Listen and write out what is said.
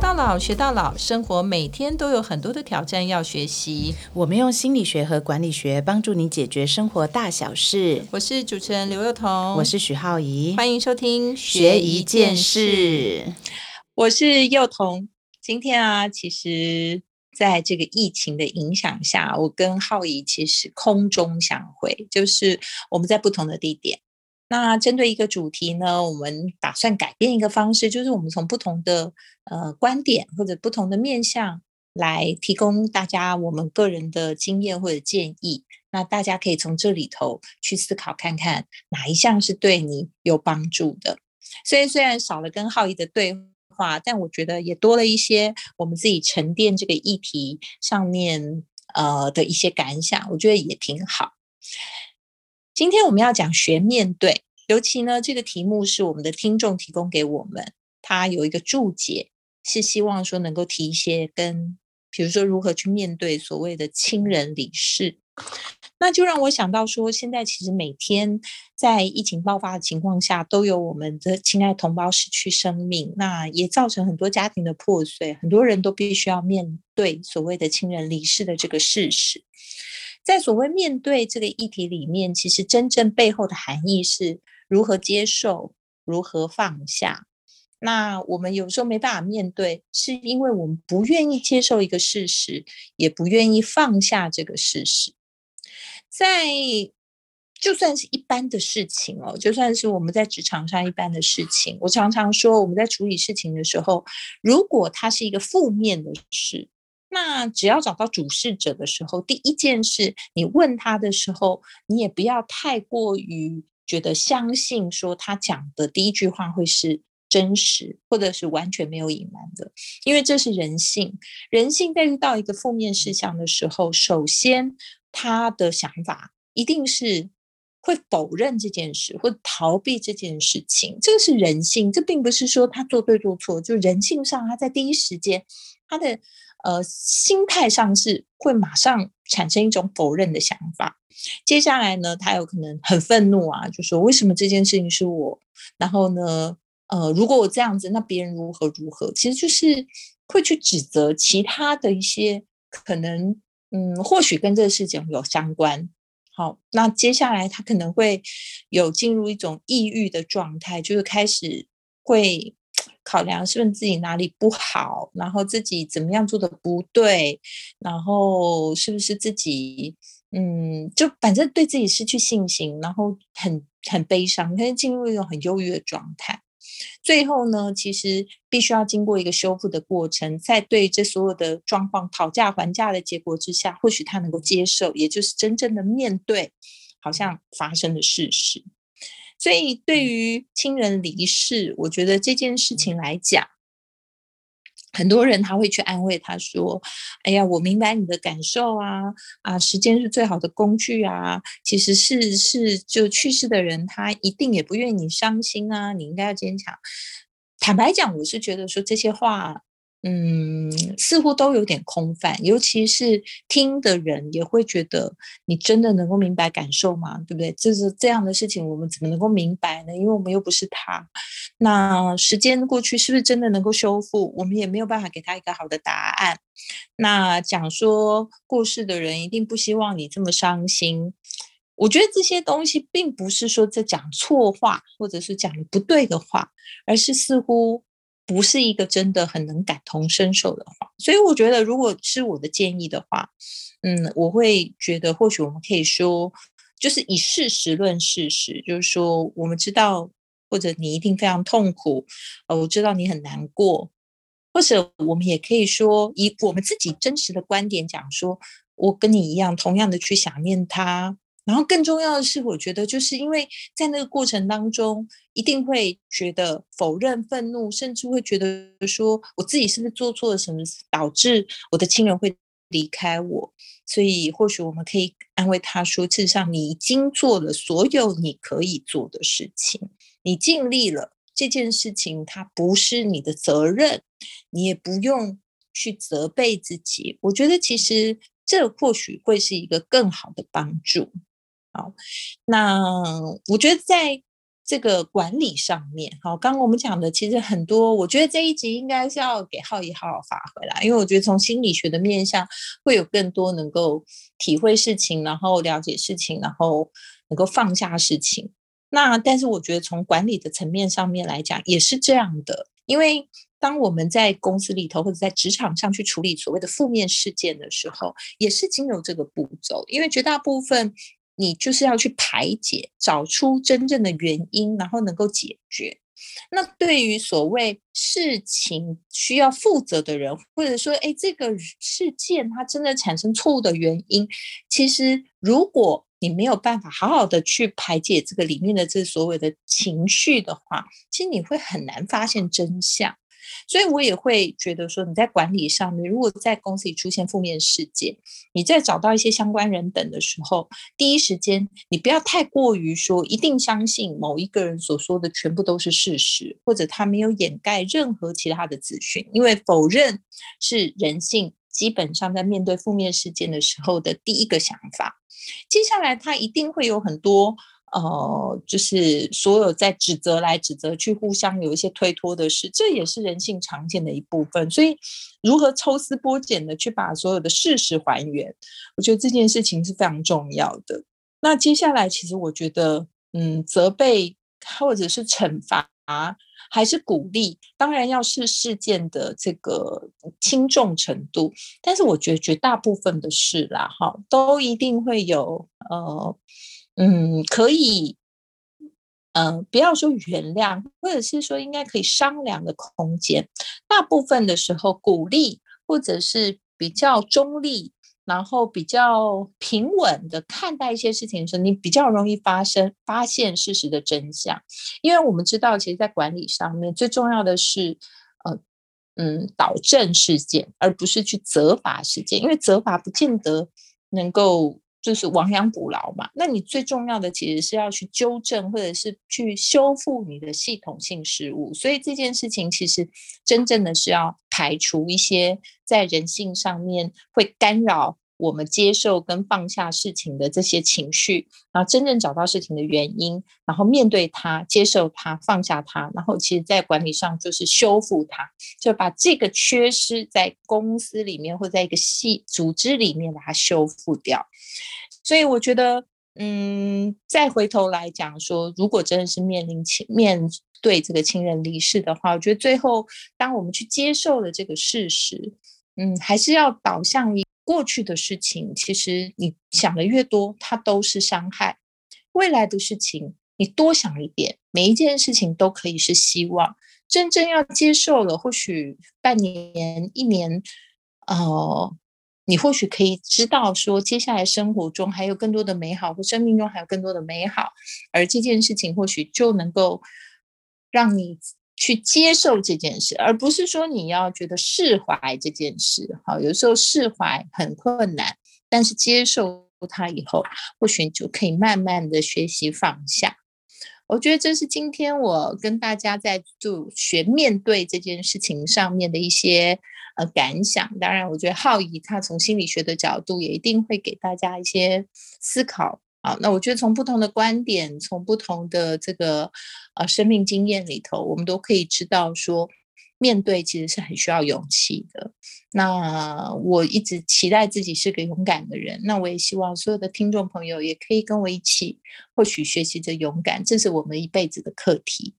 到老学到老，生活每天都有很多的挑战要学习。我们用心理学和管理学帮助你解决生活大小事。我是主持人刘幼彤，我是许浩怡，欢迎收听学一件事。我是幼彤。今天啊，其实在这个疫情的影响下，我跟浩怡其实空中相会，就是我们在不同的地点。那针对一个主题呢，我们打算改变一个方式，就是我们从不同的呃观点或者不同的面向来提供大家我们个人的经验或者建议。那大家可以从这里头去思考看看哪一项是对你有帮助的。所以虽然少了跟浩怡的对话，但我觉得也多了一些我们自己沉淀这个议题上面呃的一些感想，我觉得也挺好。今天我们要讲学面对，尤其呢，这个题目是我们的听众提供给我们，他有一个注解，是希望说能够提一些跟，比如说如何去面对所谓的亲人离世，那就让我想到说，现在其实每天在疫情爆发的情况下，都有我们的亲爱同胞失去生命，那也造成很多家庭的破碎，很多人都必须要面对所谓的亲人离世的这个事实。在所谓面对这个议题里面，其实真正背后的含义是如何接受、如何放下。那我们有时候没办法面对，是因为我们不愿意接受一个事实，也不愿意放下这个事实。在就算是一般的事情哦，就算是我们在职场上一般的事情，我常常说，我们在处理事情的时候，如果它是一个负面的事。那只要找到主事者的时候，第一件事，你问他的时候，你也不要太过于觉得相信说他讲的第一句话会是真实，或者是完全没有隐瞒的，因为这是人性。人性在遇到一个负面事项的时候，首先他的想法一定是会否认这件事，会逃避这件事情。这个是人性，这并不是说他做对做错，就人性上他在第一时间他的。呃，心态上是会马上产生一种否认的想法。接下来呢，他有可能很愤怒啊，就说为什么这件事情是我？然后呢，呃，如果我这样子，那别人如何如何？其实就是会去指责其他的一些可能，嗯，或许跟这个事情有相关。好，那接下来他可能会有进入一种抑郁的状态，就是开始会。考量是不是自己哪里不好，然后自己怎么样做的不对，然后是不是自己嗯，就反正对自己失去信心，然后很很悲伤，他就进入一种很忧郁的状态。最后呢，其实必须要经过一个修复的过程，在对这所有的状况讨价还价的结果之下，或许他能够接受，也就是真正的面对好像发生的事实。所以，对于亲人离世，我觉得这件事情来讲，很多人他会去安慰他说：“哎呀，我明白你的感受啊，啊，时间是最好的工具啊。其实是是，就去世的人他一定也不愿意你伤心啊，你应该要坚强。”坦白讲，我是觉得说这些话。嗯，似乎都有点空泛，尤其是听的人也会觉得你真的能够明白感受吗？对不对？就是这样的事情，我们怎么能够明白呢？因为我们又不是他。那时间过去，是不是真的能够修复？我们也没有办法给他一个好的答案。那讲说故事的人一定不希望你这么伤心。我觉得这些东西并不是说在讲错话，或者是讲的不对的话，而是似乎。不是一个真的很能感同身受的话，所以我觉得，如果是我的建议的话，嗯，我会觉得或许我们可以说，就是以事实论事实，就是说，我们知道，或者你一定非常痛苦，呃，我知道你很难过，或者我们也可以说，以我们自己真实的观点讲，说我跟你一样，同样的去想念他。然后更重要的是，我觉得就是因为在那个过程当中，一定会觉得否认、愤怒，甚至会觉得说，我自己是不是做错了什么，导致我的亲人会离开我？所以或许我们可以安慰他说，事实上你已经做了所有你可以做的事情，你尽力了。这件事情它不是你的责任，你也不用去责备自己。我觉得其实这或许会是一个更好的帮助。好，那我觉得在这个管理上面，好，刚刚我们讲的其实很多，我觉得这一集应该是要给浩怡好好发挥啦，因为我觉得从心理学的面向会有更多能够体会事情，然后了解事情，然后能够放下事情。那但是我觉得从管理的层面上面来讲，也是这样的，因为当我们在公司里头或者在职场上去处理所谓的负面事件的时候，也是经由这个步骤，因为绝大部分。你就是要去排解，找出真正的原因，然后能够解决。那对于所谓事情需要负责的人，或者说，哎，这个事件它真的产生错误的原因，其实如果你没有办法好好的去排解这个里面的这所谓的情绪的话，其实你会很难发现真相。所以我也会觉得说，你在管理上面，如果在公司里出现负面事件，你在找到一些相关人等的时候，第一时间你不要太过于说一定相信某一个人所说的全部都是事实，或者他没有掩盖任何其他的资讯，因为否认是人性基本上在面对负面事件的时候的第一个想法。接下来他一定会有很多。呃，就是所有在指责来指责去，互相有一些推脱的事，这也是人性常见的一部分。所以，如何抽丝剥茧的去把所有的事实还原，我觉得这件事情是非常重要的。那接下来，其实我觉得，嗯，责备或者是惩罚，还是鼓励，当然要是事件的这个轻重程度。但是，我觉得绝大部分的事啦，哈，都一定会有呃。嗯，可以，嗯，不要说原谅，或者是说应该可以商量的空间。大部分的时候，鼓励或者是比较中立，然后比较平稳的看待一些事情的时候，你比较容易发生发现事实的真相。因为我们知道，其实，在管理上面最重要的是，呃，嗯，导正事件，而不是去责罚事件，因为责罚不见得能够。就是亡羊补牢嘛，那你最重要的其实是要去纠正，或者是去修复你的系统性失误。所以这件事情其实真正的是要排除一些在人性上面会干扰我们接受跟放下事情的这些情绪，然后真正找到事情的原因，然后面对它，接受它，放下它，然后其实在管理上就是修复它，就把这个缺失在公司里面或在一个系组织里面把它修复掉。所以我觉得，嗯，再回头来讲说，如果真的是面临亲面对这个亲人离世的话，我觉得最后当我们去接受了这个事实，嗯，还是要导向于过去的事情。其实你想的越多，它都是伤害。未来的事情，你多想一点，每一件事情都可以是希望。真正要接受了，或许半年、一年，哦。你或许可以知道，说接下来生活中还有更多的美好，或生命中还有更多的美好，而这件事情或许就能够让你去接受这件事，而不是说你要觉得释怀这件事。好，有时候释怀很困难，但是接受它以后，或许就可以慢慢的学习放下。我觉得这是今天我跟大家在就学面对这件事情上面的一些。呃，感想当然，我觉得浩怡他从心理学的角度也一定会给大家一些思考好。那我觉得从不同的观点，从不同的这个呃生命经验里头，我们都可以知道说，面对其实是很需要勇气的。那我一直期待自己是个勇敢的人，那我也希望所有的听众朋友也可以跟我一起，或许学习着勇敢，这是我们一辈子的课题。